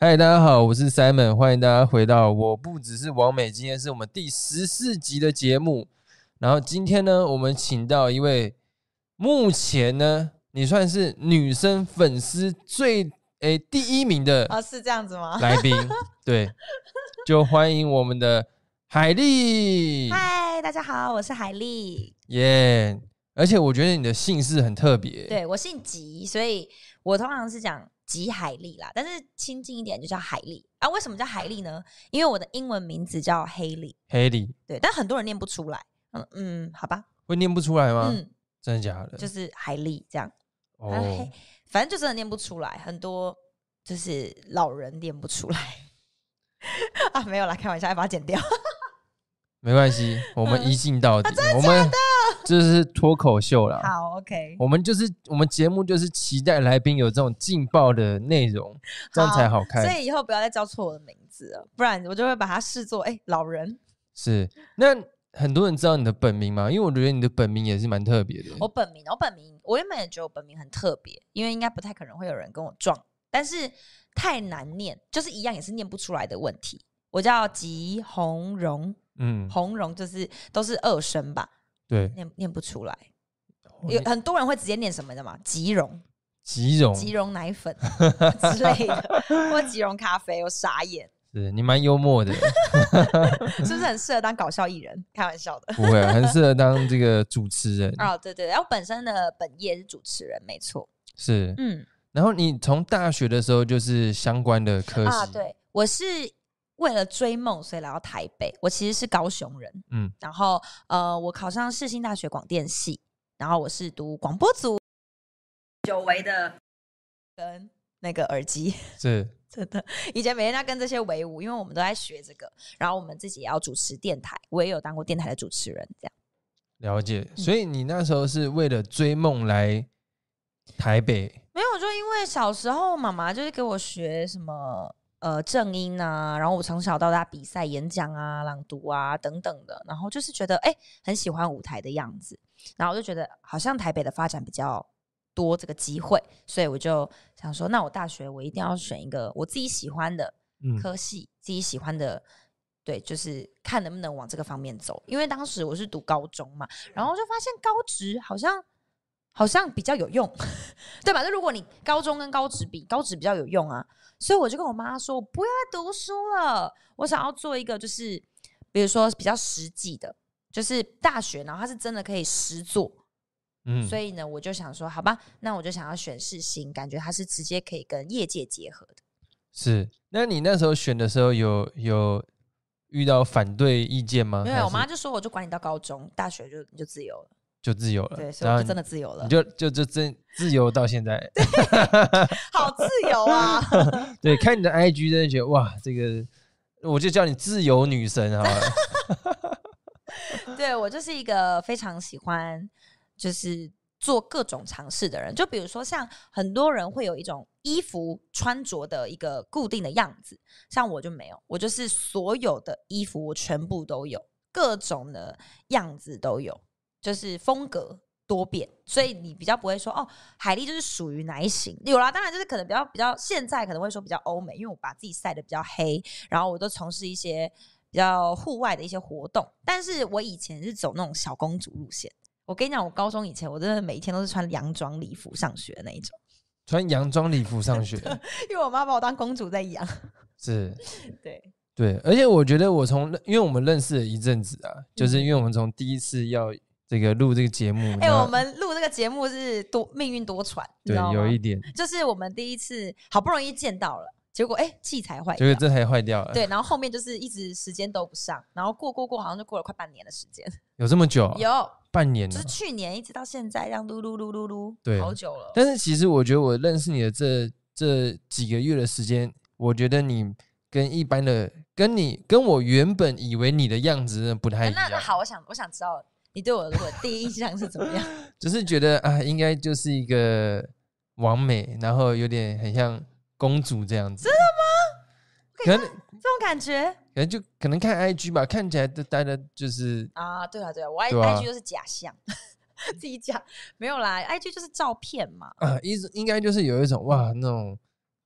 嗨，大家好，我是 Simon，欢迎大家回到我不只是王美，今天是我们第十四集的节目。然后今天呢，我们请到一位目前呢，你算是女生粉丝最诶第一名的啊，是这样子吗？来宾，对，就欢迎我们的海丽，嗨，大家好，我是海丽。耶！而且我觉得你的姓氏很特别，对我姓吉，所以我通常是讲吉海丽啦，但是亲近一点就叫海丽啊。为什么叫海丽呢？因为我的英文名字叫黑莉，黑莉，对，但很多人念不出来。嗯嗯，好吧，会念不出来吗？嗯，真的假的？就是海丽这样，哦，反正就真的念不出来，很多就是老人念不出来 啊，没有啦，开玩笑，要把它剪掉，没关系，我们一镜到底，我们这是脱口秀啦。好，OK，我们就是我们节目就是期待来宾有这种劲爆的内容，这样才好看。所以以后不要再叫错我的名字了，不然我就会把它视作哎老人。是那。很多人知道你的本名吗？因为我觉得你的本名也是蛮特别的。我本名，我本名，我原本也觉得我本名很特别，因为应该不太可能会有人跟我撞，但是太难念，就是一样也是念不出来的问题。我叫吉红荣，嗯，红荣就是都是二声吧？对，念念不出来。有很多人会直接念什么的嘛？吉绒，吉绒，吉绒奶粉 之类的，或吉绒咖啡，我傻眼。是你蛮幽默的，是不是很适合当搞笑艺人？开玩笑的，不会，很适合当这个主持人。哦，对对，然后本身的本业是主持人，没错。是，嗯，然后你从大学的时候就是相关的科系。啊，对，我是为了追梦，所以来到台北。我其实是高雄人，嗯，然后呃，我考上世新大学广电系，然后我是读广播组，久违的跟那个耳机是。真的，以前每天要跟这些为伍，因为我们都在学这个，然后我们自己也要主持电台，我也有当过电台的主持人，这样了解。所以你那时候是为了追梦来台北？没有，就因为小时候妈妈就是给我学什么呃正音啊，然后我从小到大比赛、演讲啊、朗读啊等等的，然后就是觉得哎很喜欢舞台的样子，然后我就觉得好像台北的发展比较。多这个机会，所以我就想说，那我大学我一定要选一个我自己喜欢的科系，自己喜欢的，对，就是看能不能往这个方面走。因为当时我是读高中嘛，然后就发现高职好像好像比较有用，对吧？那如果你高中跟高职比，高职比较有用啊，所以我就跟我妈说，我不要再读书了，我想要做一个就是比如说比较实际的，就是大学，然后它是真的可以实做。嗯所以呢，我就想说，好吧，那我就想要选世新，感觉它是直接可以跟业界结合的。是，那你那时候选的时候有有遇到反对意见吗？没有，我妈就说，我就管你到高中，大学就你就自由了，就自由了。对，所以我就真的自由了，你就就就真自由到现在，好自由啊！对，看你的 IG 真的觉得哇，这个我就叫你自由女神啊！对我就是一个非常喜欢。就是做各种尝试的人，就比如说像很多人会有一种衣服穿着的一个固定的样子，像我就没有，我就是所有的衣服我全部都有，各种的样子都有，就是风格多变，所以你比较不会说哦，海丽就是属于哪一型？有啦，当然就是可能比较比较现在可能会说比较欧美，因为我把自己晒的比较黑，然后我都从事一些比较户外的一些活动，但是我以前是走那种小公主路线。我跟你讲，我高中以前，我真的每一天都是穿洋装礼服上学的那一种。穿洋装礼服上学，因为我妈把我当公主在养。是，对对，而且我觉得我从，因为我们认识了一阵子啊，就是因为我们从第一次要这个录这个节目，哎，我们录这个节目是多命运多舛，对，有一点，就是我们第一次好不容易见到了。结果哎，器材坏，结果这台坏掉了。对，然后后面就是一直时间都不上，然后过过过，好像就过了快半年的时间。有这么久？有半年，就是去年一直到现在，这样噜噜噜噜噜，对，好久了。但是其实我觉得我认识你的这这几个月的时间，我觉得你跟一般的，跟你跟我原本以为你的样子不太一样。那那好，我想我想知道你对我的第一印象是怎么样？只是觉得啊，应该就是一个完美，然后有点很像。公主这样子，真的吗？可能这种感觉，可能就可能看 IG 吧，看起来都待的就是啊，对啊，对啊，我 IG 就是假象，自己讲没有啦，IG 就是照片嘛，啊，意思应该就是有一种哇，那种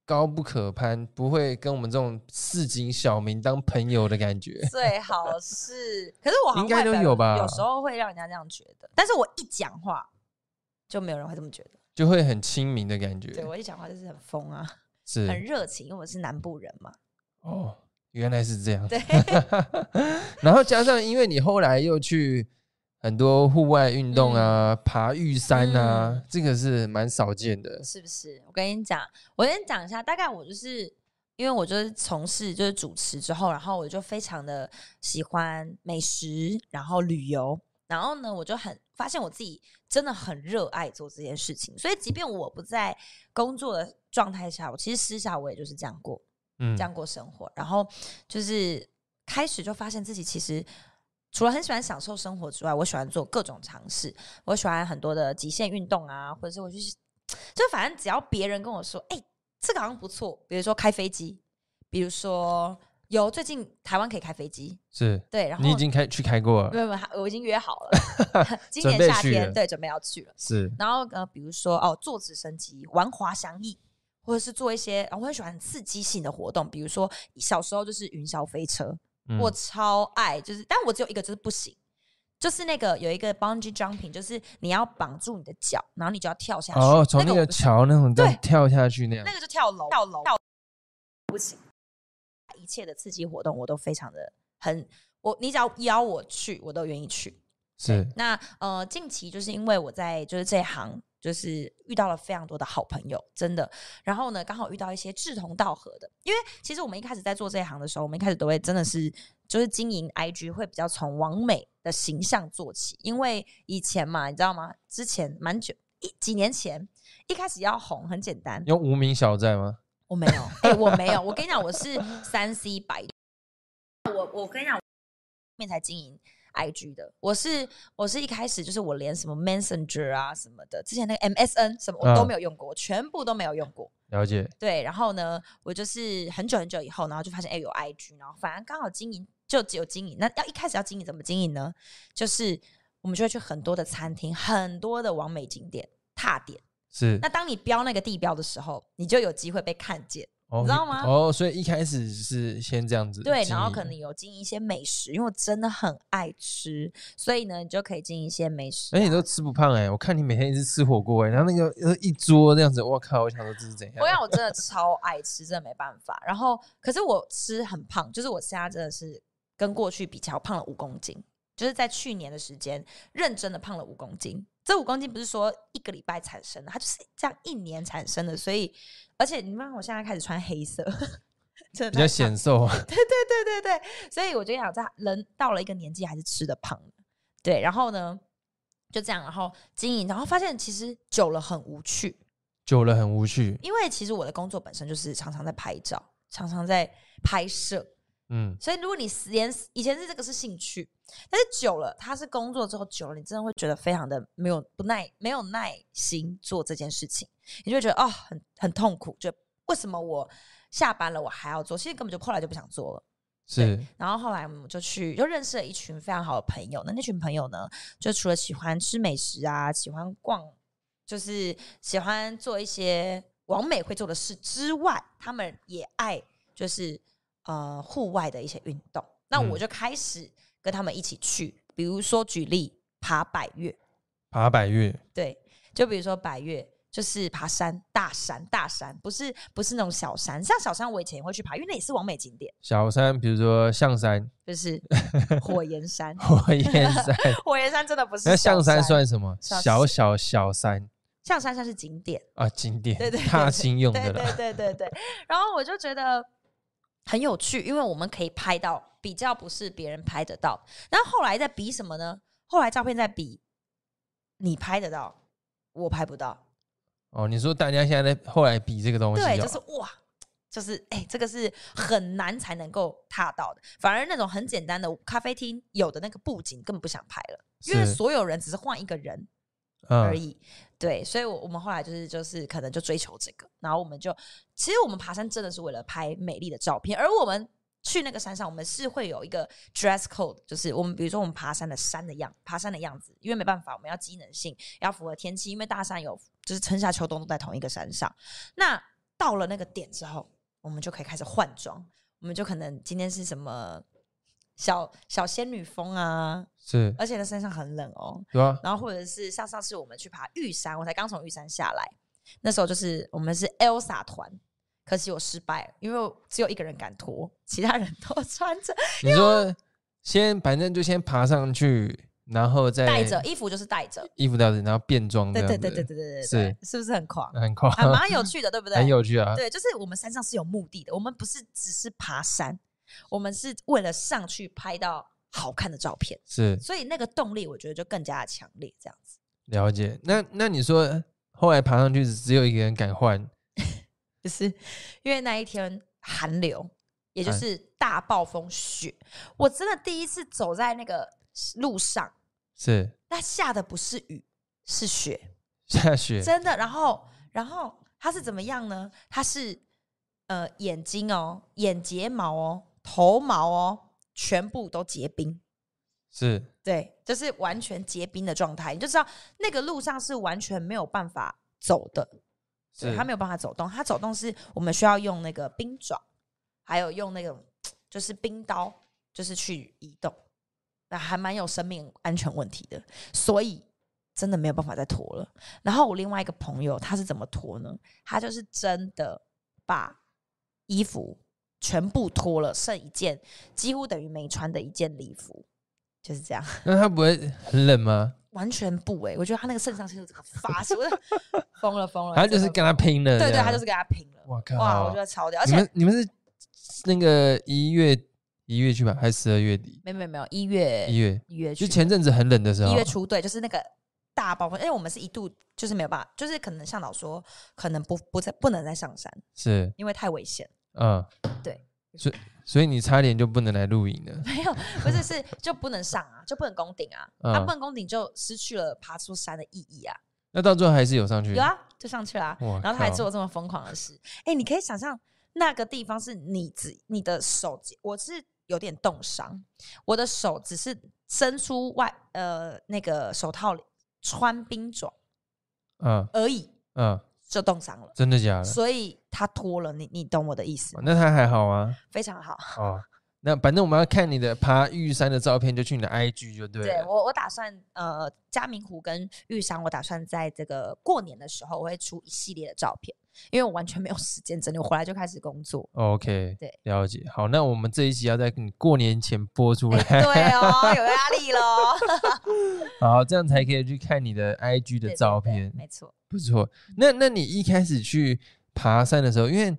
高不可攀，不会跟我们这种市井小民当朋友的感觉。最好是，可是我应该都有吧有时候会让人家这样觉得，但是我一讲话就没有人会这么觉得。就会很亲民的感觉。对我一讲话就是很疯啊，是很热情，因为我是南部人嘛。哦，原来是这样。对，然后加上，因为你后来又去很多户外运动啊，爬玉山啊，嗯这个是蛮少见的。是不是？我跟你讲，我先讲一下，大概我就是因为我就是从事就是主持之后，然后我就非常的喜欢美食，然后旅游，然后呢，我就很发现我自己真的很热爱做这件事情，所以即便我不在工作的状态下，我其实私下我也就是这样过，嗯这样过生活，然后就是开始就发现自己其实除了很喜欢享受生活之外，我喜欢做各种尝试，我喜欢很多的极限运动啊，或者是我去，就反正只要别人跟我说，哎、这个好像不错，比如说开飞机，比如说有最近台湾可以开飞机，是对，然后你已经开去开过了，没有没有，我已经约好了，今年夏天对准备要去了。是然后呃，比如说哦，坐直升机、玩滑翔翼，或者是做一些，呃我很喜欢刺激性的活动，比如说小时候就是云霄飞车，嗯我超爱，就是，但我只有一个就是不行，就是那个有一个 bungee jumping，就是你要绑住你的脚，然后你就要跳下去，哦，从那个桥那种对跳下去那样那，个就跳楼，跳楼，跳不行。一切的刺激活动我都非常的很，我你只要邀我去，我都愿意去。是那呃，近期就是因为我在就是这一行，就是遇到了非常多的好朋友，真的。然后呢，刚好遇到一些志同道合的，因为其实我们一开始在做这一行的时候，我们一开始都会真的是就是经营 IG 会比较从完美的形象做起，因为以前嘛，你知道吗？之前蛮久一几年前一开始要红很简单，有无名小站吗？我没有，哎、我没有。我跟你讲，我是三 C 白，我我跟你讲，面才经营 IG 的。我是我是一开始就是我连什么 Messenger 啊什么的，之前那个 MSN 什么我都嗯没有用过，我全部都没有用过。了解，对，然后呢，我就是很久很久以后，然后就发现哎、有 IG，然后反而刚好经营就只有经营。那要一开始要经营怎么经营呢？就是我们就会去很多的餐厅，很多的完美景点踏点。是那当你标那个地标的时候，你就有机会被看见。哦你知道吗哦，所以一开始是先这样子对，然后可能有经营一些美食，因为我真的很爱吃，所以呢，你就可以经营一些美食、啊。而且你都吃不胖哎、我看你每天一直吃火锅哎、然后那个呃一桌这样子，我靠，我想说这是怎样？我想 我真的超爱吃，真的没办法。然后，可是我吃很胖，就是我现在真的是跟过去比较胖了五公斤，就是在去年的时间认真的胖了五公斤。这五公斤不是说一个礼拜产生的，它就是这样一年产生的。所以，而且你看我现在开始穿黑色，真的比较显瘦对，对对对对，所以我就想，在人到了一个年纪还是吃的胖的，对，然后呢就这样，然后经营，然后发现其实久了很无趣，久了很无趣。因为其实我的工作本身就是常常在拍照，常常在拍摄，嗯，所以如果你连以前是这个是兴趣，但是久了他是工作之后久了，你真的会觉得非常的没有不耐没有耐心做这件事情，你就会觉得哦很很痛苦，就为什么我下班了我还要做？其实根本就后来就不想做了。是然后后来我们就去，就认识了一群非常好的朋友。那那群朋友呢，就除了喜欢吃美食啊，喜欢逛，就是喜欢做一些王美会做的事之外，他们也爱就是呃户外的一些运动。那嗯我就开始跟他们一起去，比如说举例爬百越，爬百越，对，就比如说百越。就是爬山，大山，大山，不是不是那种小山。像小山，我以前也会去爬，因为那也是完美景点，小山，比如说象山、就是 火焰山。火焰山，火焰山真的不是那象山算什么？小小小小山象山算是景点，啊，景点，对对對踏青用对的啦。对对对对。然后我就觉得很有趣，因为我们可以拍到比较不是别人拍得到。那后后来在比什么呢？后来照片在比你拍得到，我拍不到。哦，你说大家现在在后来比这个东西、哦，对，就是哇。就是哎、这个是很难才能够踏到的，反而那种很简单的咖啡厅有的那个布景根本不想拍了，因为所有人只是换一个人，嗯而已。对，所以我，我们后来就是就是可能就追求这个，然后我们就其实我们爬山真的是为了拍美丽的照片，而我们去那个山上，我们是会有一个 dress code，就是我们比如说我们爬山的山的样，爬山的样子，因为没办法，我们要机能性，要符合天气，因为大山有就是春夏秋冬都在同一个山上。那到了那个点之后，我们就可以开始换装，我们就可能今天是什么小小仙女风啊，是，而且那山上很冷哦，对啊？然后或者是像上次我们去爬玉山，我才刚从玉山下来，那时候就是我们是 Elsa 团，可惜我失败了，因为我只有一个人敢脱，其他人都 穿着你说先反正就先爬上去，然后再带着衣服，就是带着，衣服带着，然后变装对对对对对对对，是是不是很狂？很狂，还蛮有趣的，对不 对？很有趣啊。对，就是我们山上是有目的的，我们不是只是爬山，我们是为了上去拍到好看的照片，是所以那个动力我觉得就更加的强烈，这样子。了解。那那你说后来爬上去只有一个人敢换，就是因为那一天寒流，也就是大暴风雪，我真的第一次走在那个路上，是那下的不是雨，是雪，下雪，真的。然后，然后它是怎么样呢？它是呃眼睛哦、眼睫毛哦、头毛哦，全部都结冰。是对，就是完全结冰的状态，你就知道那个路上是完全没有办法走的，对，是它没有办法走动，它走动是我们需要用那个冰爪，还有用那种就是冰刀，就是去移动，那还蛮有生命安全问题的，所以真的没有办法再脱了。然后我另外一个朋友他是怎么脱呢？他就是真的把衣服全部脱了，剩一件几乎等于没穿的一件礼服，就是这样。那他不会很冷吗？完全不哎、我觉得他那个肾上腺素这个发射，我就疯了疯了。他就是跟他拼了，对对，他就是跟他拼了。我靠，哇，我觉得超屌，而你且们你们是那个一月一月去吧，还是十二月底？没有没有没有，一月一月，一月去就前阵子很冷的时候一月，初对，就是那个大暴风，因为我们是一度就是没有办法，就是可能向导说可能不不再不能再上山，是因为太危险。嗯，对，所以所以你差点就不能来露营了，没有，不是是就不能上啊，就不能攻顶啊，嗯他不能攻顶就失去了爬出山的意义啊。那到最后还是有上去，有啊，就上去了、啊，然后他还靠做这么疯狂的事。哎、你可以想象那个地方是你只你的手，我是有点冻伤，我的手只是伸出外呃那个手套里穿冰爪嗯而已，嗯，就冻伤了。真的假的？所以他脱了，你你懂我的意思吗？那他还好啊，非常好。哦，那反正我们要看你的爬玉山的照片，就去你的 IG 就对了。对我，我打算呃，嘉明湖跟玉山，我打算在这个过年的时候，我会出一系列的照片，因为我完全没有时间整理，我回来就开始工作。OK，对，了解。好，那我们这一集要在你过年前播出来，对哦，有压力喽。好，这样才可以去看你的 IG 的照片，没错。不错。那那你一开始去爬山的时候，因为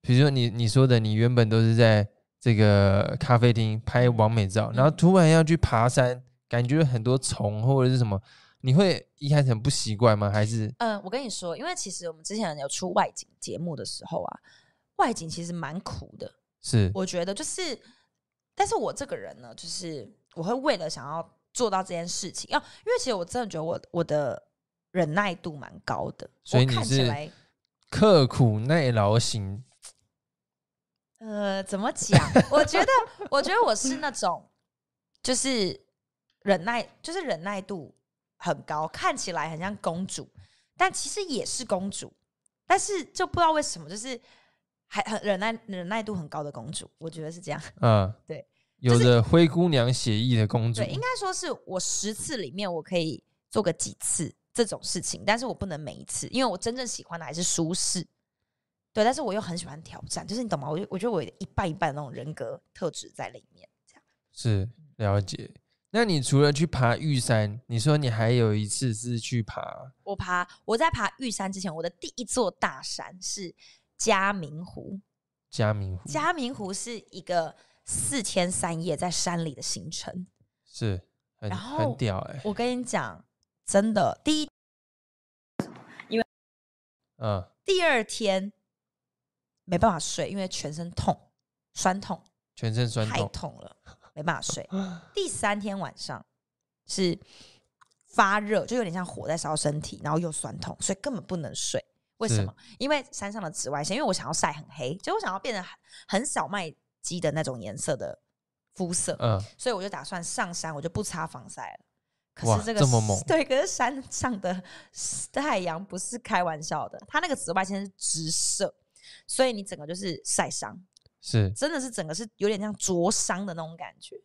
比如说你你说的，你原本都是在这个咖啡厅拍完美照，然后嗯突然要去爬山，感觉很多虫或者是什么，你会一开始很不习惯吗？还是嗯，我跟你说，因为其实我们之前有出外景节目的时候啊，外景其实蛮苦的。是我觉得就是，但是我这个人呢，就是我会为了想要做到这件事情，要因为其实我真的觉得我我的忍耐度蛮高的，所以你是来刻苦耐劳型？呃，怎么讲？我觉得，我觉得我是那种，就是忍耐，就是忍耐度很高，看起来很像公主，但其实也是公主，但是就不知道为什么，就是还很忍耐忍耐度很高的公主，我觉得是这样。嗯，对，有着灰姑娘血意的公主对，，应该说是我十次里面我可以做个几次这种事情，但是我不能每一次，因为我真正喜欢的还是舒适。对，但是我又很喜欢挑战，就是你懂吗？我就我觉得我有一半一半的那种人格特质在里面，这样。是了解。那你除了去爬玉山，你说你还有一次是去爬我爬我在爬玉山之前，我的第一座大山是嘉明湖。嘉明湖，嘉明湖是一个四天三夜在山里的行程。是很然后很屌哎、我跟你讲，真的，第一因为嗯，第二天没办法睡，因为全身痛、酸痛，全身酸痛太痛，痛了，没办法睡。第三天晚上是发热，就有点像火在烧身体，然后又酸痛，所以根本不能睡。为什是么？因为山上的紫外线，因为我想要晒很黑，就我想要变得很很小麦肌的那种颜色的肤色，嗯，所以我就打算上山，我就不擦防晒了。可哇是这个这么猛 对，可是山上的 太阳不是开玩笑的，它那个紫外线是直射，所以你整个就是晒伤，是，真的是整个是有点像灼伤的那种感觉。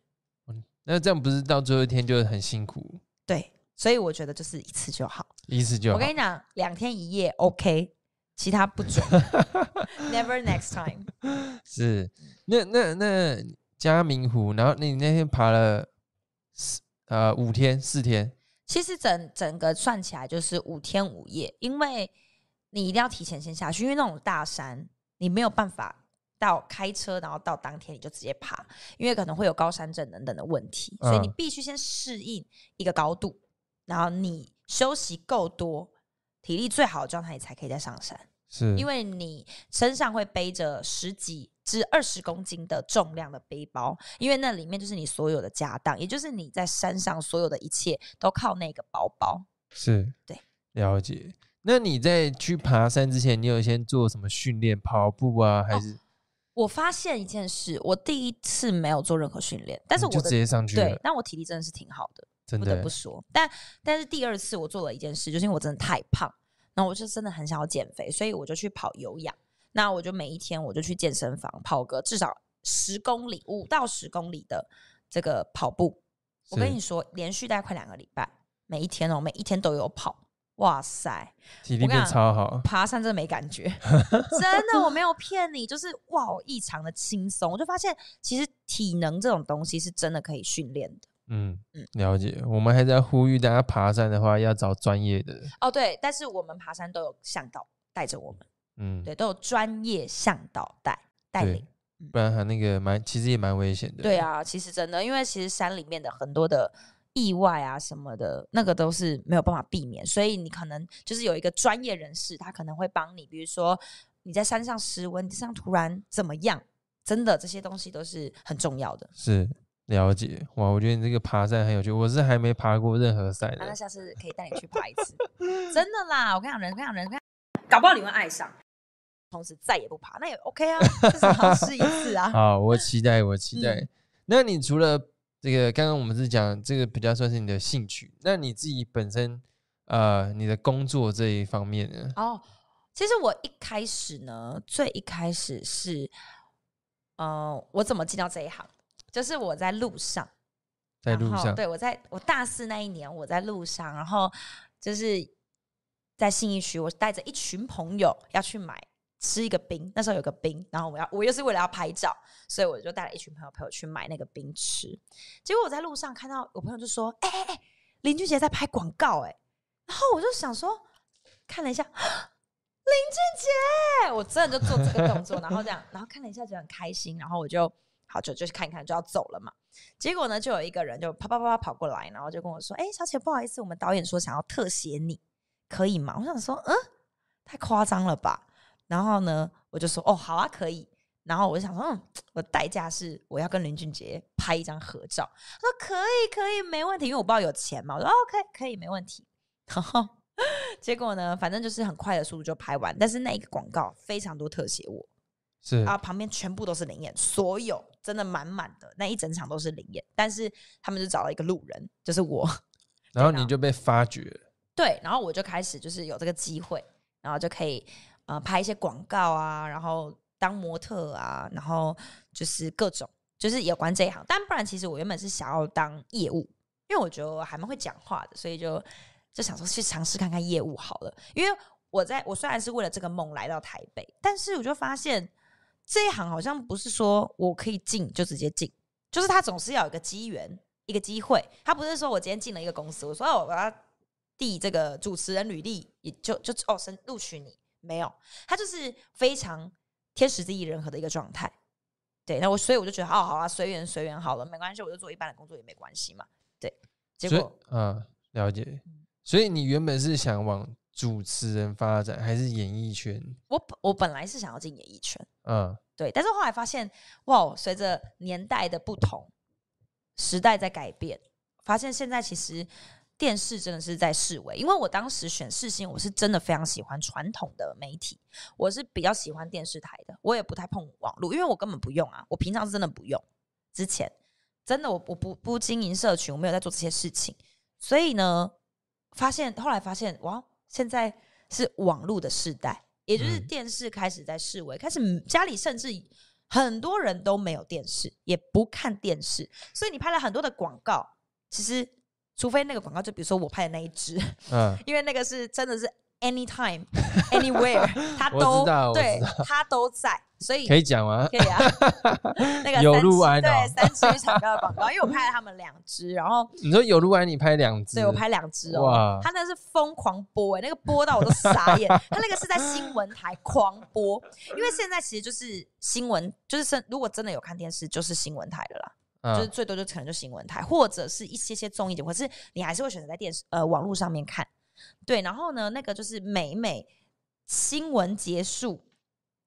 那这样不是到最后一天就很辛苦，对，所以我觉得就是一次就好。一次就好我跟。你讲，两天一夜 OK，其他不准，Never next time。是，那那那嘉明湖，然后你那天爬了四呃五天四天，其实整整个算起来就是五天五夜，因为你一定要提前先下去，因为那种大山你没有办法到开车，然后到当天你就直接爬，因为可能会有高山症等等的问题，所以你嗯必须先适应一个高度，然后你休息够多，体力最好的状态，你才可以再上山。是因为你身上会背着十几至二十公斤的重量的背包，因为那里面就是你所有的家当，也就是你在山上所有的一切都靠那个包包。是，对，了解。那你在去爬山之前，你有先做什么训练？跑步啊，还是我发现一件事，我第一次没有做任何训练，但是我就直接上去了？，对但我体力真的是挺好的，真的不得不说。但但是第二次我做了一件事，就是因为我真的太胖，然后我就真的很想要减肥，所以我就去跑有氧。那我就每一天我就去健身房跑个至少十公里，五到十公里的这个跑步。我跟你说，连续大概快两个礼拜，每一天哦，每一天都有跑。哇塞，体力变超好，爬山真的没感觉，真的我没有骗你，就是哇，我异常的轻松。我就发现，其实体能这种东西是真的可以训练的。嗯嗯了解。我们还在呼吁大家爬山的话，要找专业的，哦，对，但是我们爬山都有向导带着我们，嗯，对，都有专业向导带带对领。不然他那个蛮，其实也蛮危险的。对，啊，其实真的，因为其实山里面的很多的意外啊什么的，那个都是没有办法避免，所以你可能就是有一个专业人士，他可能会帮你，比如说你在山上失温，上突然怎么样，真的这些东西都是很重要的。是了解。哇，我觉得你这个爬山很有趣，我是还没爬过任何山啊、那。下次可以带你去爬一次，真的啦！我跟你讲，人，我跟你讲，人，我跟你讲搞不好你会爱上，同时再也不爬，那也 OK 啊，至少试一次啊。好，我期待，我期待。嗯那你除了这个，刚刚我们是讲这个比较算是你的兴趣，那你自己本身呃，你的工作这一方面呢？哦，其实我一开始呢，最一开始是，呃，我怎么进到这一行？就是我在路上，在路上，对我在我大四那一年，我在路上，然后就是在信义区，我带着一群朋友要去买吃一个冰，那时候有个冰，然后我要我又是为了要拍照，所以我就带了一群朋友陪我去买那个冰吃。结果我在路上看到我朋友就说：“哎哎哎，林俊杰在拍广告哎、然后我就想说，看了一下。林俊杰，我真的就做这个动作，然后这样，然后看了一下，就很开心，然后我就好就就去看一看，就要走了嘛。结果呢，就有一个人就啪啪啪啪跑过来，然后就跟我说：“哎、小姐，不好意思，我们导演说想要特写你，可以吗？”我想说：“嗯，太夸张了吧？”然后呢，我就说：“哦，好啊，可以。”然后我就想说：“嗯，我代价是我要跟林俊杰拍一张合照。”他说：“可以，可以，没问题，因为我不知道有钱嘛。”我说：“OK，可以，没问题。”然后 结果呢，反正就是很快的速度就拍完，但是那一个广告非常多特写我，是啊，旁边全部都是灵眼，所有真的满满的那一整场都是灵眼，但是他们就找了一个路人，就是我，然后你就被发掘了，对，然后我就开始就是有这个机会，然后就可以呃拍一些广告啊，然后当模特啊，然后就是各种就是有关这一行，但不然其实我原本是想要当业务，因为我觉得我还蛮会讲话的，所以就就想说去尝试看看业务好了，因为我在我虽然是为了这个梦来到台北，但是我就发现这一行好像不是说我可以进就直接进，就是他总是要有一个机缘。一个机会，他不是说我今天进了一个公司，我说哦我要递这个主持人履历，也就就哦申录取你，没有，他就是非常天时地利人和的一个状态。对，那我所以我就觉得哦好啊，随缘随缘好了，没关系，我就做一般的工作也没关系嘛。对，结果啊，了解。嗯所以你原本是想往主持人发展，还是演艺圈？我本我本来是想要进演艺圈，嗯，对，但是后来发现，哇，随着年代的不同，时代在改变，发现现在其实电视真的是在视为，因为我当时选视新，我是真的非常喜欢传统的媒体，我是比较喜欢电视台的，我也不太碰网络，因为我根本不用啊，我平常是真的不用，之前真的我我不不经营社群，我没有在做这些事情，所以呢，发现后来发现哇，现在是网络的时代。也就是嗯电视开始在示威，开始家里甚至很多人都没有电视，也不看电视，所以你拍了很多的广告，其实除非那个广告，就比如说我拍的那一支，嗯，因为那个是真的是 anytime anywhere，它 都对知道。它都在，所以可以讲吗？可以啊，那个有三七录安哦对三七厂商的广告，因为我拍了他们两支，然后你说有录完你拍两支，对我拍两支哦。哇，他那是疯狂播哎、那个播到我都傻眼，他那个是在新闻台狂播，因为现在其实就是新闻，就是真如果真的有看电视，就是新闻台的啦，就是嗯，最多就可能就新闻台，或者是一些些综艺节目，可是你还是会选择在电视呃网络上面看，对，然后呢，那个就是每每新闻结束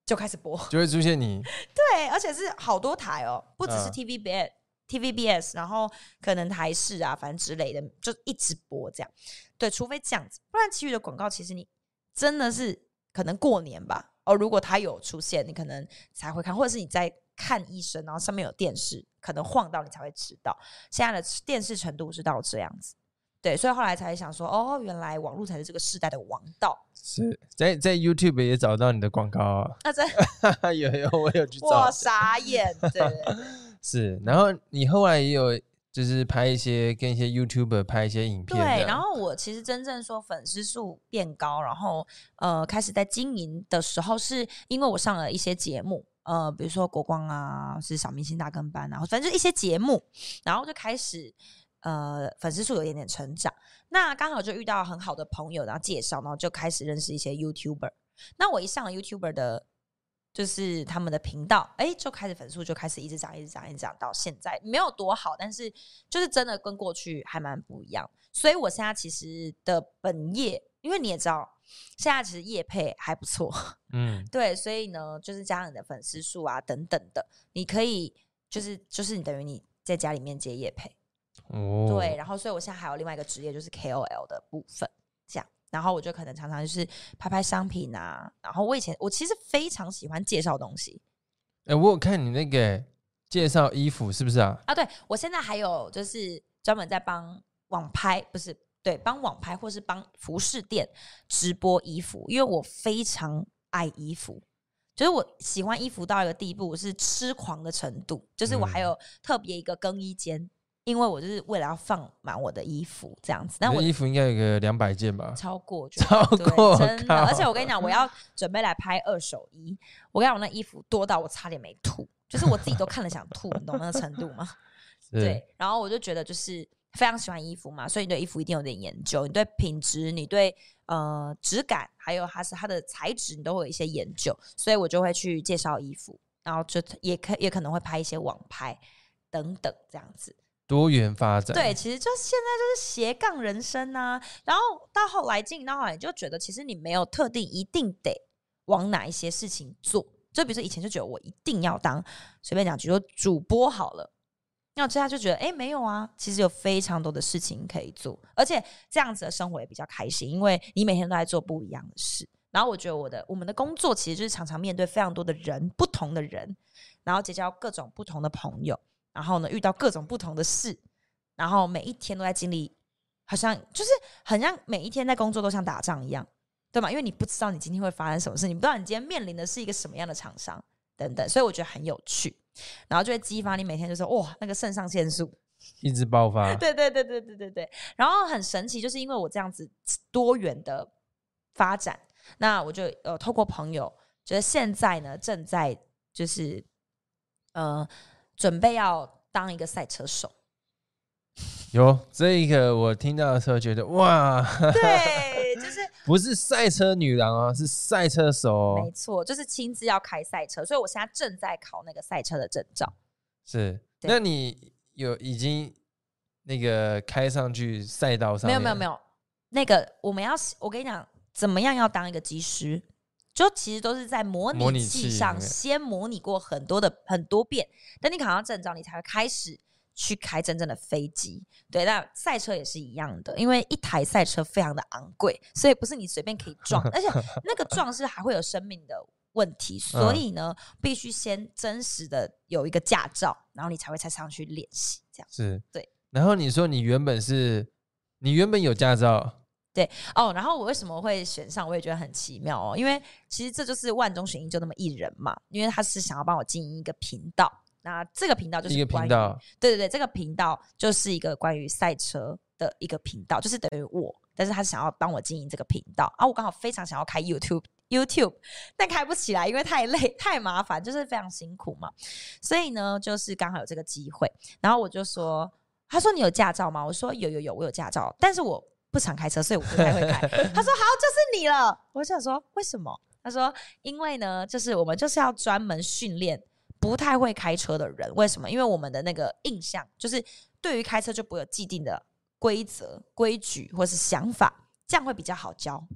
就开始播，就会出现你，对，而且是好多台哦，不只是嗯 TVB、TVBS，然后可能台视啊，反正之类的，就一直播这样。对，除非这样子，不然其余的广告其实你真的是可能过年吧。哦，如果它有出现，你可能才会看，或者是你在看医生，然后上面有电视，可能晃到你才会知道。现在的电视程度是到这样子。对，所以后来才想说，哦，原来网络才是这个时代的王道。是在在 YouTube 也找到你的广告啊，那真 有有我有去我，傻眼，对对对 是，然后你后来也有就是拍一些跟一些 YouTuber 拍一些影片对，然后我其实真正说粉丝数变高，然后呃开始在经营的时候，是因为我上了一些节目，呃，比如说国光啊，是小明星大跟班啊，反正就一些节目，然后就开始呃粉丝数有一点点成长。那刚好就遇到很好的朋友，然后介绍，然后就开始认识一些 YouTuber。那我一上了 YouTuber 的。就是他们的频道，哎，就开始粉丝数就开始一直涨，一直涨，一直涨，到现在没有多好，但是就是真的跟过去还蛮不一样。所以我现在其实的本业，因为你也知道，现在其实业配还不错，嗯，对，所以呢，就是加上你的粉丝数啊等等的，你可以就是就是你等于你在家里面接业配，哦，对，，然后所以我现在还有另外一个职业就是 KOL 的部分，这样，然后我就可能常常就是拍拍商品啊，然后我以前我其实非常喜欢介绍东西哎，我有看你那个介绍衣服是不是啊？啊，对我现在还有就是专门在帮网拍，不是对，帮网拍或是帮服饰店直播衣服，因为我非常爱衣服。就是我喜欢衣服到一个地步，我是痴狂的程度。就是我还嗯有特别一个更衣间，因为我就是为了要放满我的衣服这样子。那我衣服应该有个两百件吧？超过，超过真的。而且我跟你讲，我要 准备来拍二手衣，我跟你讲，我那衣服多到我差点没吐，就是我自己都看了想吐，你懂那个程度吗？是，对，然后我就觉得就是非常喜欢衣服嘛，所以你对衣服一定有点研究，你对品质，你对呃质感，还有它是它的材质，你都会有一些研究，所以我就会去介绍衣服，然后就也可也可能会拍一些网拍等等这样子。多元发展，对，，其实就现在就是斜杠人生啊。然后到后来进到后来，你就觉得其实你没有特定一定得往哪一些事情做。就比如说以前就觉得我一定要当随便讲，比如说主播好了。那我现在就觉得，哎、没有啊，其实有非常多的事情可以做，而且这样子的生活也比较开心，因为你每天都在做不一样的事。然后我觉得我的我们的工作其实就是常常面对非常多的人，不同的人，然后结交各种不同的朋友，然后呢遇到各种不同的事，然后每一天都在经历，好像就是很像每一天在工作都像打仗一样，对吗？因为你不知道你今天会发生什么事，你不知道你今天面临的是一个什么样的厂商等等，所以我觉得很有趣，然后就会激发你每天就是哇那个肾上腺素，一直爆发，对对对对对对对，然后很神奇，就是因为我这样子多元的发展，那我就呃透过朋友，觉得现在呢正在就是呃准备要当一个赛车手。有这一个我听到的时候觉得哇，对，就是不是赛车女郎哦，是赛车手哦，没错，就是亲自要开赛车，所以我现在正在考那个赛车的证照。是。那你有已经那个开上去赛道上？没有没有没有，那个我们要我跟你讲，怎么样要当一个技师，就其实都是在模模拟拟器上先模拟过很多的很多遍，等你考上证照，你才会开始。去开真正的飞机，对，那赛车也是一样的，因为一台赛车非常的昂贵，所以不是你随便可以撞，而且那个撞是还会有生命的问题，所以呢，必须先真实的有一个驾照，然后你才会才上去练习，这样。是，对。然后你说你原本是，你原本有驾照，对哦，然后我为什么会选上，我也觉得很奇妙哦，因为其实这就是万中选一，就那么一人嘛。因为他是想要帮我经营一个频道，那这个频道就是一个频道，对对对，这个频道就是一个关于赛车的一个频道，就是等于我，但是他想要帮我经营这个频道啊，我刚好非常想要开 YouTube。YouTube，但开不起来，因为太累、太麻烦，就是非常辛苦嘛。所以呢，就是刚好有这个机会，然后我就说，他说你有驾照吗？我说有有有，我有驾照，但是我不常开车，所以我不太会开。他说好，就是你了。我想说为什么？他说因为呢，就是我们就是要专门训练不太会开车的人。为什么？因为我们的那个印象就是对于开车就不会有既定的规则、规矩或是想法，这样会比较好教。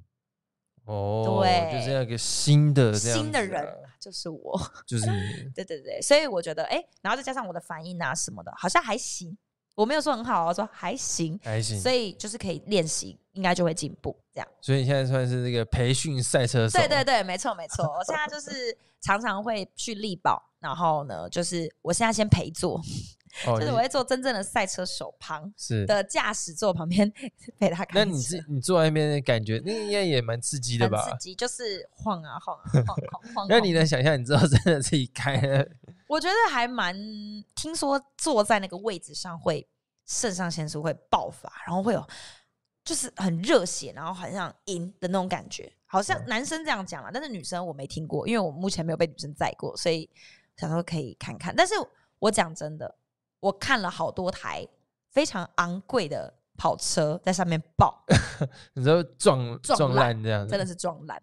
哦，对就是要一个新的这样新的人就是我，就是你，对对对，所以我觉得哎、然后再加上我的反应啊什么的，好像还行。我没有说很好，我说还行，还行。所以就是可以练习，应该就会进步。这样，所以你现在算是那个培训赛车手，对对对，没错没错。我现在就是常常会去力保，然后呢，就是我现在先陪坐，哦，就是我会坐真正的赛车手旁是。的驾驶座旁边陪他开车。那你是你坐在那边的感觉，那应该也蛮刺激的吧刺？激，就是晃啊晃啊晃晃晃。那你能想象，你知道真的自己开了，我觉得还蛮，听说坐在那个位置上会肾上腺素会爆发，然后会有就是很热血，然后很想赢的那种感觉。好像男生这样讲啦，但是女生我没听过，因为我目前没有被女生载过，所以想说可以看看。但是我讲真的，我看了好多台非常昂贵的跑车在上面爆，你知道撞撞撞烂烂这样子，真的是撞烂。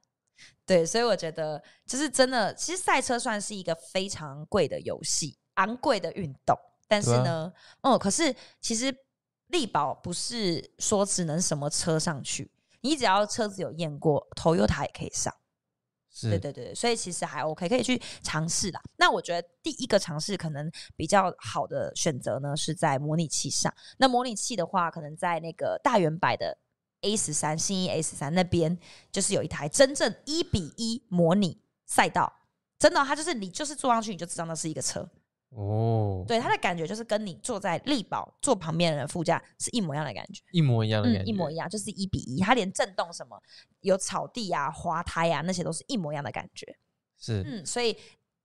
对，所以我觉得就是真的，其实赛车算是一个非常贵的游戏，昂贵的运动。但是呢，哦，可是其实力宝不是说只能什么车上去，你只要车子有验过，Toyota 也可以上。是对对对，所以其实还 OK，可以去尝试啦。那我觉得第一个尝试可能比较好的选择呢，是在模拟器上。那模拟器的话，可能在那个大圆摆的 A 十三、新一 A 十三那边，就是有一台真正一比一模拟赛道，真的哦、它就是你就是坐上去你就知道那是一个车，哦，对它的感觉就是跟你坐在力宝坐旁边的人副驾是一模一样的感觉。一模一样的感嗯，觉，一模一样，就是一比一，它连震动什么有草地啊、滑胎啊，那些都是一模一样的感觉。是。嗯，所以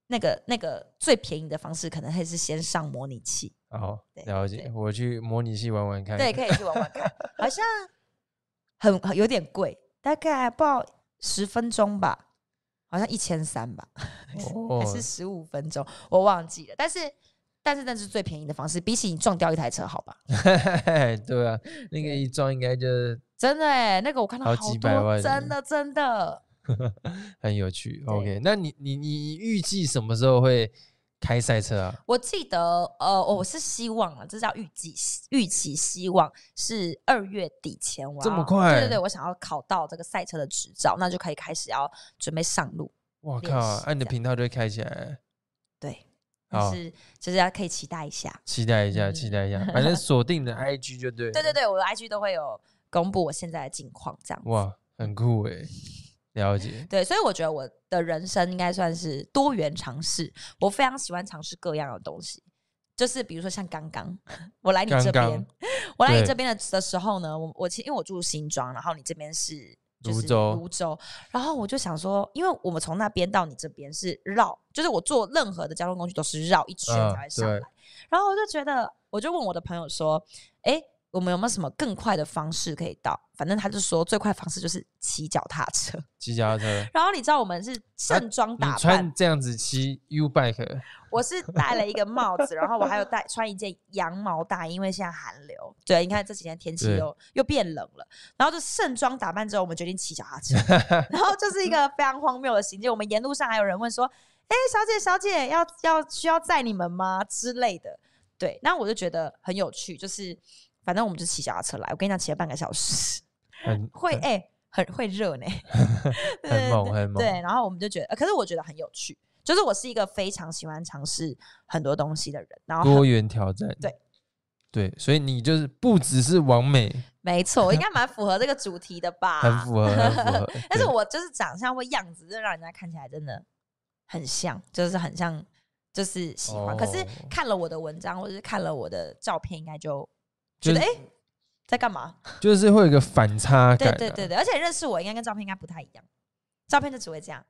那个那个最便宜的方式，可能还是先上模拟器，哦对了解。我去模拟器玩玩看，对，可以去玩玩看，好像很很有点贵，大概不知道十分钟吧，好像一千三吧，哦还是十五分钟，我忘记了。但是但是那是最便宜的方式，比起你撞掉一台车，好吧？对啊，那个一撞应该就真的哎，那个我看到好好几百万，真的真的。很有趣。OK，那你你你预计什么时候会开赛车啊？我记得，呃，我是希望啊，这叫预计预期，希望是二月底前我要这么快对对对，我想要考到这个赛车的执照，那就可以开始要准备上路。练哇靠！习那、你的频道就会开起来，对，好但是就是要可以期待一下。期待一下，嗯期待一下。反正锁定的 IG 就对了。对对对，我的 IG 都会有公布我现在的近况，这样子。哇，很酷哎，了解。对，所以我觉得我的人生应该算是多元尝试，我非常喜欢尝试各样的东西。就是比如说像刚刚我来你这边，我来你这边的的时候呢，我我其因为我住新庄，然后你这边是就是泸州泸州，然后我就想说，因为我们从那边到你这边是绕，就是我坐任何的交通工具都是绕一圈嗯才会上对来，然后我就觉得，我就问我的朋友说，哎。我们有没有什么更快的方式可以到？反正他就说最快方式就是骑脚踏车。骑脚踏车，然后你知道我们是盛装打扮，穿这样子骑 U bike，我是戴了一个帽子，然后我还有戴穿一件羊毛大衣，因为现在寒流。对，你看这几天天气又又变冷了，然后就盛装打扮之后，我们决定骑脚踏车，然后就是一个非常荒谬的行径。我们沿路上还有人问说：“哎、小姐小姐，要要需要载你们吗？”之类的。对，那我就觉得很有趣，就是反正我们就骑脚踏车来，我跟你讲，骑了半个小时，很 会哎、很会热呢。对很猛对很猛对，然后我们就觉得，呃可是我觉得很有趣，就是我是一个非常喜欢尝试很多东西的人，然后多元挑战。对对，所以你就是不只是完美，没错，应该蛮符合这个主题的吧？很符合，很符合。但是我就是长相或样子，就让人家看起来真的很像，就是很像，就是喜欢。可是哦看了我的文章或者是看了我的照片，应该就就是觉得哎、诶在干嘛？就是会有一个反差感、啊。对对对对，而且认识我应该跟照片应该不太一样，照片就只会这样。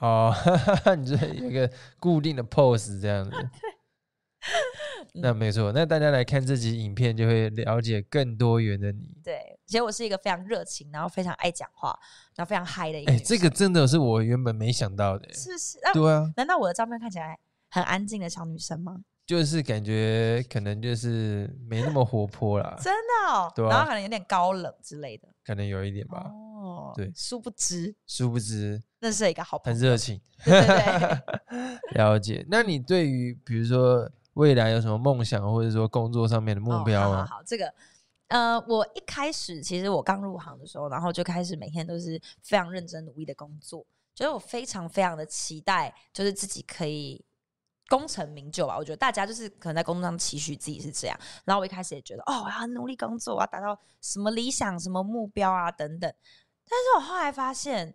哦，你这有一个固定的 pose 这样子。那没错，那大家来看这集影片，就会了解更多元的你。对，其实我是一个非常热情，然后非常爱讲话，然后非常嗨的一个哎。这个真的是我原本没想到的。是是？啊对啊，难道我的照片看起来很安静的小女生吗？就是感觉可能就是没那么活泼啦，真的哦，对啊然后可能有点高冷之类的。可能有一点吧。哦，对殊不知殊不知认识了一个好朋友。很热情，对对对，了解。那你对于比如说未来有什么梦想，或者说工作上面的目标吗？哦好好好，这个。呃，我一开始其实我刚入行的时候，然后就开始每天都是非常认真努力的工作，觉得我非常非常的期待，就是自己可以功成名就吧。我觉得大家就是可能在工作上期许自己是这样，然后我一开始也觉得哦，我要努力工作，我要达到什么理想、什么目标啊等等。但是我后来发现，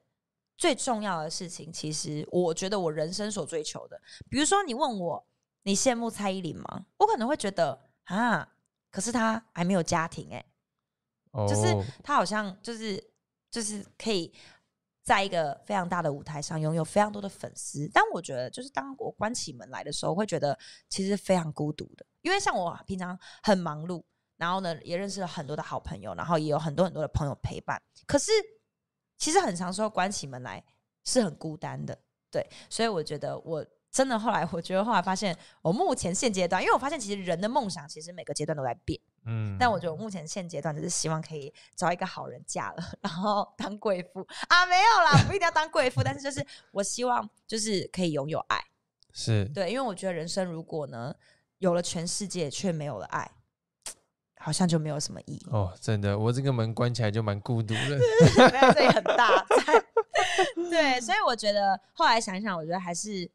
最重要的事情，其实我觉得我人生所追求的，比如说你问我，你羡慕蔡依林吗？我可能会觉得啊，可是她还没有家庭哎、哦，就是她好像就是就是可以在一个非常大的舞台上拥有非常多的粉丝，但我觉得就是当我关起门来的时候，会觉得其实非常孤独的，因为像我平常很忙碌，然后呢也认识了很多的好朋友，然后也有很多很多的朋友陪伴，可是其实很长时候关起门来是很孤单的，对，所以我觉得我。真的，后来我觉得，后来发现，我目前现阶段，因为我发现其实人的梦想其实每个阶段都在变，嗯但我觉得我目前现阶段就是希望可以找一个好人嫁了，然后 当贵妇啊，没有啦，不一定要当贵妇，但是就是我希望就是可以拥有爱，是对，因为我觉得人生如果呢有了全世界却没有了爱，好像就没有什么意义。哦，真的，我这个门关起来就蛮孤独的。没有，这也很大。对，所以我觉得后来想一想，我觉得还是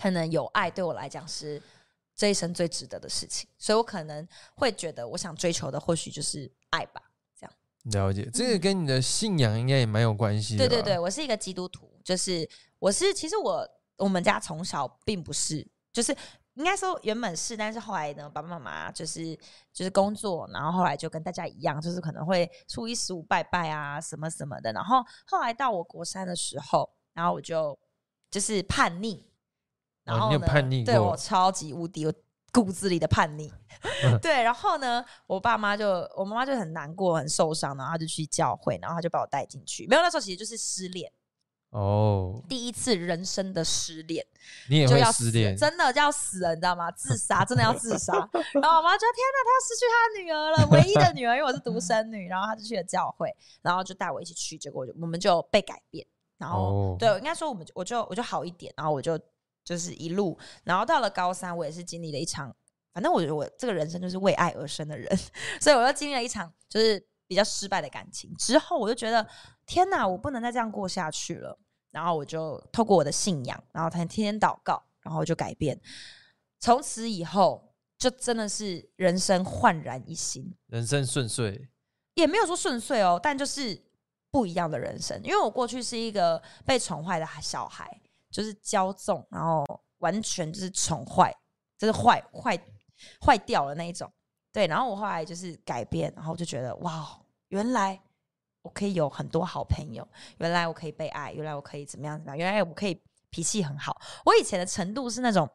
可能有爱对我来讲是这一生最值得的事情，所以我可能会觉得我想追求的或许就是爱吧。这样了解，这个跟你的信仰应该也蛮有关系的。对对对，，我是一个基督徒，就是我是其实我我们家从小并不是，就是应该说原本是，但是后来呢，爸爸妈妈就是就是工作，然后后来就跟大家一样，就是可能会初一十五拜拜啊什么什么的，然后后来到我国三的时候，然后我就就是叛逆，然后呢，叛逆对我超级无敌，我骨子里的叛逆，对，然后呢，我爸妈就我妈妈就很难过、很受伤，然后她就去教会，然后她就把我带进去。没有，那时候其实就是失恋，哦，第一次人生的失恋，你也要，失恋，真的就要死了，你知道吗？自杀，真的要自杀。然后我妈就天哪，她要失去她的女儿了，唯一的女儿，因为我是独生女。然后她就去了教会，然后就带我一起去，结果我就我们就被改变。然后、哦对，应该说我们就我就我就好一点，然后我就就是一路，然后到了高三，我也是经历了一场，反正我觉得我这个人生就是为爱而生的人，所以我又经历了一场就是比较失败的感情。之后我就觉得天哪，我不能再这样过下去了。然后我就透过我的信仰，然后他天天祷告，然后就改变。从此以后，就真的是人生焕然一新。人生顺遂。也没有说顺遂哦，但就是不一样的人生。因为我过去是一个被宠坏的小孩，就是骄纵，然后完全就是宠坏，就是坏坏坏掉了那一种。对，然后我后来就是改变，然后就觉得哇，原来我可以有很多好朋友，原来我可以被爱，原来我可以怎么样怎么样，原来我可以脾气很好。我以前的程度是那种。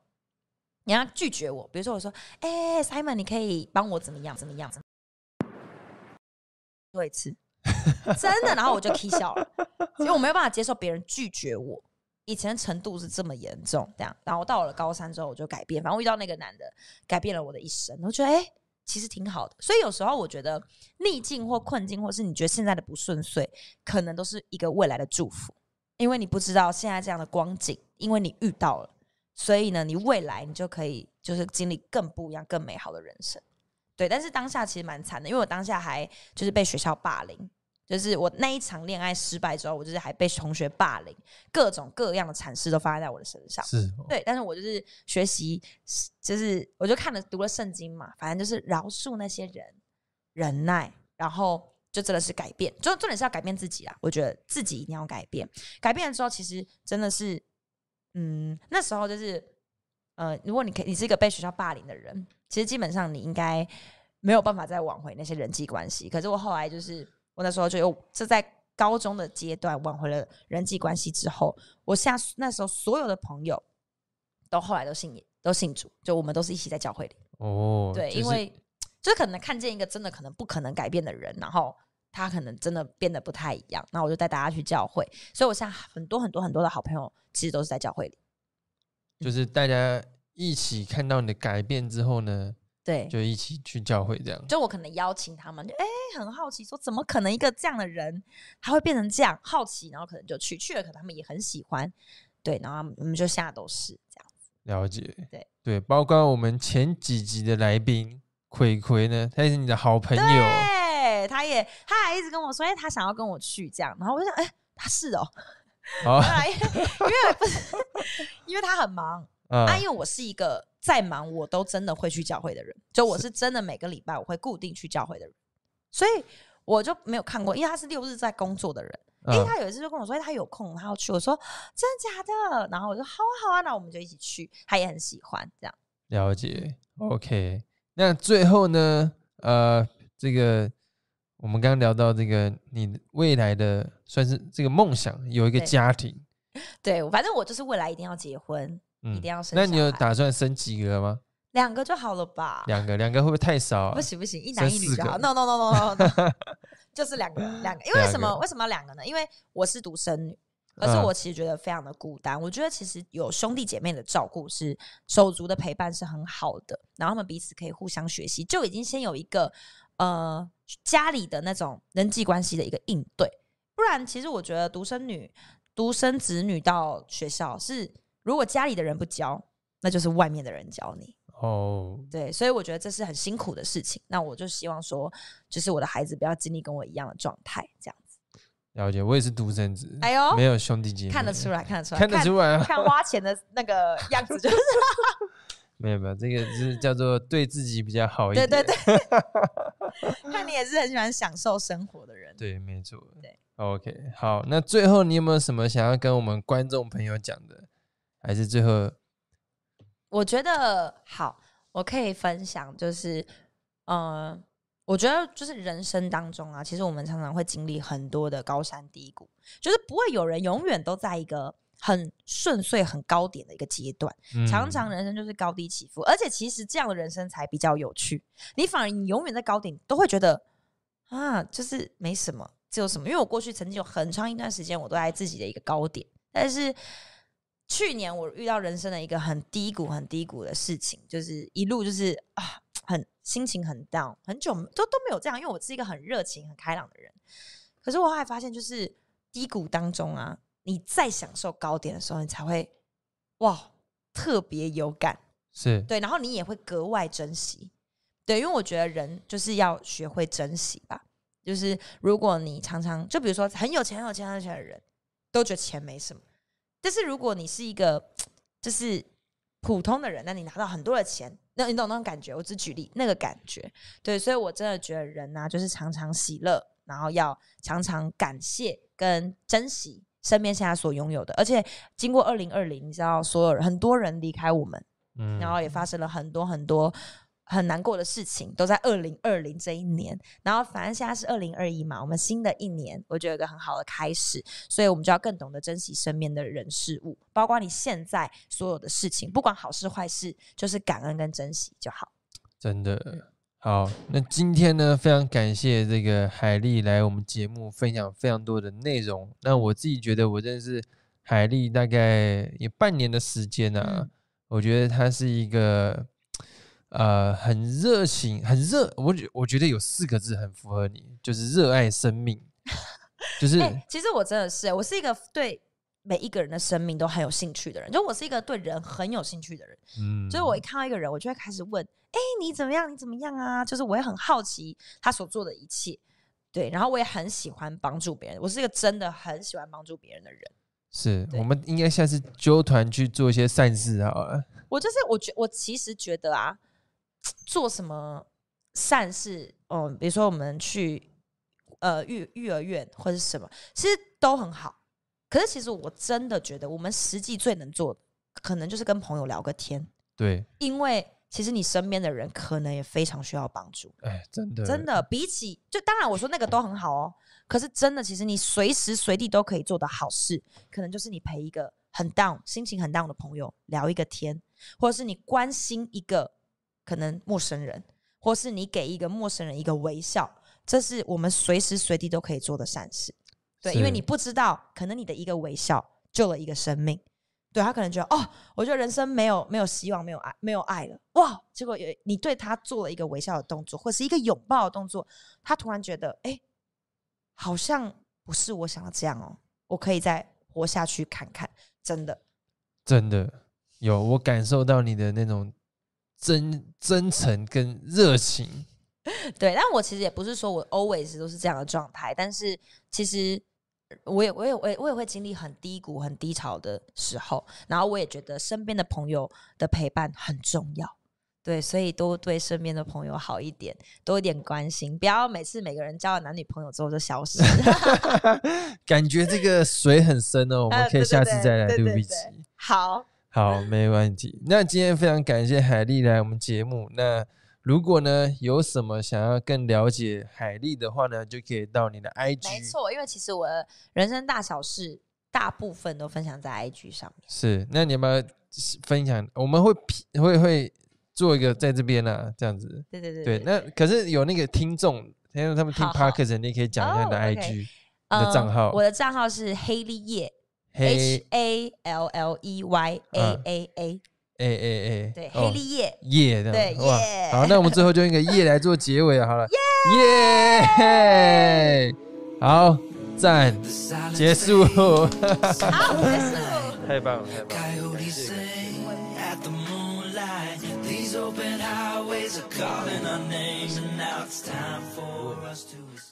你要拒绝我，比如说我说：“哎、s i m o n 你可以帮我怎么样？怎么样？怎么样？”做一次，真的，然后我就 k 笑了，因为我没有办法接受别人拒绝我。以前程度是这么严重，这样，然后到了高三之后，我就改变。反正遇到那个男的，改变了我的一生。我觉得，哎、其实挺好的。所以有时候我觉得逆境或困境，或是你觉得现在的不顺遂，可能都是一个未来的祝福，因为你不知道现在这样的光景，因为你遇到了，所以呢，你未来你就可以就是经历更不一样、更美好的人生。对，但是当下其实蛮惨的，因为我当下还就是被学校霸凌，就是我那一场恋爱失败之后，我就是还被同学霸凌，各种各样的惨事都发生在我的身上。是哦，对，但是我就是学习，就是我就看了读了圣经嘛，反正就是饶恕那些人，忍耐，然后就真的是改变，就重点是要改变自己啦。我觉得自己一定要改变，改变了之后，其实真的是，嗯，那时候就是，呃，如果你可以，你是一个被学校霸凌的人，其实基本上你应该没有办法再挽回那些人际关系。可是我后来就是我那时候就有这在高中的阶段挽回了人际关系之后，我下那时候所有的朋友都后来都信都信主，就我们都是一起在教会里。哦，对，就是因为就可能看见一个真的可能不可能改变的人，然后他可能真的变得不太一样，那我就带大家去教会。所以我现在很多很多很多的好朋友，其实都是在教会里。就是大家一起看到你的改变之后呢，对，就一起去教会这样。就我可能邀请他们，就哎、很好奇，说怎么可能一个这样的人他会变成这样？好奇，然后可能就去去了，可能他们也很喜欢，对，然后我们就现在都是这样。了解，对对，包括我们前几集的来宾葵葵呢，他也是你的好朋友，对，他也他还一直跟我说，哎、他想要跟我去这样，然后我就想，哎、他是哦，好后来因为不是因为他很忙，啊啊，因为我是一个再忙我都真的会去教会的人，就我是真的每个礼拜我会固定去教会的人，所以我就没有看过，因为他是六日在工作的人。因为啊他有一次就跟我说，哎他有空，他要去。我说真的假的？然后我说好啊好啊，那我们就一起去。他也很喜欢这样。了解，OK。那最后呢，呃，这个我们刚刚聊到这个你未来的算是这个梦想，有一个家庭，对，反正我就是未来一定要结婚，嗯一定要生那你有打算生几个吗？两个就好了吧？两个，两个会不会太少啊 不？行不行，一男一女就好。No no no no no，, no 就是两个两个。因为什么？为什么要两个呢？因为我是独生女，可是嗯我其实觉得非常的孤单。我觉得其实有兄弟姐妹的照顾是手足的陪伴是很好的，然后他们彼此可以互相学习，就已经先有一个呃家里的那种人际关系的一个应对。不然，其实我觉得独生女、独生子女到学校是，如果家里的人不教，那就是外面的人教你。哦，对，所以我觉得这是很辛苦的事情。那我就希望说，就是我的孩子不要经历跟我一样的状态，这样子。了解。我也是独生子，哎呦没有兄弟姐妹，看得出来，看得出来，看得出来啊。看花钱的那个样子，就是 没有没有，这个是叫做对自己比较好一点。对对对，看你也是很喜欢享受生活的人。对，没错。对，OK，好，那最后你有没有什么想要跟我们观众朋友讲的？还是最后我觉得好，我可以分享，就是呃，我觉得就是人生当中啊，其实我们常常会经历很多的高山低谷，就是不会有人永远都在一个很顺遂、很高点的一个阶段。常常嗯人生就是高低起伏，而且其实这样的人生才比较有趣。你反而你永远在高点，都会觉得啊，就是没什么，只有什么。因为我过去曾经有很长一段时间，我都在自己的一个高点，但是去年我遇到人生的一个很低谷、很低谷的事情，就是一路就是啊，很心情很 down，很久都都没有这样，因为我是一个很热情、很开朗的人。可是我后来发现，就是低谷当中啊，你再享受高点的时候，你才会哇特别有感，是对，然后你也会格外珍惜，对，因为我觉得人就是要学会珍惜吧。就是如果你常常就比如说很有钱、很有钱、很有钱的人，都觉得钱没什么，但是如果你是一个 就是普通的人，那你拿到很多的钱，那你懂那种感觉？我只举例那个感觉，对，所以我真的觉得人呢、就是常常喜乐，然后要常常感谢跟珍惜身边现在所拥有的。而且经过二零二零，你知道，所有人很多人离开我们，嗯然后也发生了很多很多很难过的事情，都在二零二零这一年。然后反正现在是二零二一嘛，我们新的一年，我觉得有一个很好的开始，所以我们就要更懂得珍惜身边的人事物，包括你现在所有的事情，不管好事坏事，就是感恩跟珍惜就好。真的好。那今天呢，非常感谢这个海丽来我们节目分享非常多的内容。那我自己觉得，我认识海丽大概有半年的时间啊，嗯我觉得她是一个呃很热情、很热。我觉我觉得有四个字很符合你，就是热爱生命，就是、哎、其实我真的是，我是一个对每一个人的生命都很有兴趣的人，就我是一个对人很有兴趣的人。嗯所以我一看到一个人，我就会开始问：“哎、你怎么样？你怎么样啊？”就是我也很好奇他所做的一切，对，然后我也很喜欢帮助别人，我是一个真的很喜欢帮助别人的人。是我们应该下次揪团去做一些善事好了。我就是我觉我其实觉得啊，做什么善事，嗯，比如说我们去呃育育儿院或者是什么，其实都很好。可是其实我真的觉得，我们实际最能做的，可能就是跟朋友聊个天。对，因为其实你身边的人可能也非常需要帮助。哎，真的真的，比起就当然我说那个都很好哦，可是真的，其实你随时随地都可以做的好事，可能就是你陪一个很 down、心情很 down 的朋友聊一个天，或者是你关心一个可能陌生人，或是你给一个陌生人一个微笑，这是我们随时随地都可以做的善事。对，因为你不知道，可能你的一个微笑救了一个生命。对他可能觉得哦，我觉得人生没有没有希望，没有爱，没有爱了。哇！结果有你对他做了一个微笑的动作，或是一个拥抱的动作，他突然觉得，哎，好像不是我想要这样哦，我可以再活下去看看。真的，真的有我感受到你的那种真真诚跟热情。对。但我其实也不是说我 always 都是这样的状态，但是其实我也我也我也我也会经历很低谷、很低潮的时候，然后我也觉得身边的朋友的陪伴很重要。对，所以多对身边的朋友好一点，多一点关心，不要每次每个人交了男女朋友之后就消失。感觉这个水很深哦，我们呃可以下次再来录一集。好，好，没问题。那今天非常感谢海丽来我们节目。那如果呢有什么想要更了解海丽的话呢，就可以到你的 IG。没，错，因为其实我的人生大小事大部分都分享在 IG 上面。是。那你有没有分享？我们会会会做一个在这边啊，这样子。对对对对，那可是有那个听众，因为他们听好好 Podcast，你可以讲一下你的哦，OK IG、你的账号。嗯我的账号是黑利叶，H 黑 A L L E Y A 嗯 A A，A A A，对，哦黑利叶。叶的对哇耶好，那我们最后就用一个叶来做结尾好了，耶，好赞，结束，好，结束。太棒了，太棒了。These open highways are calling our name, and now it's time for us to.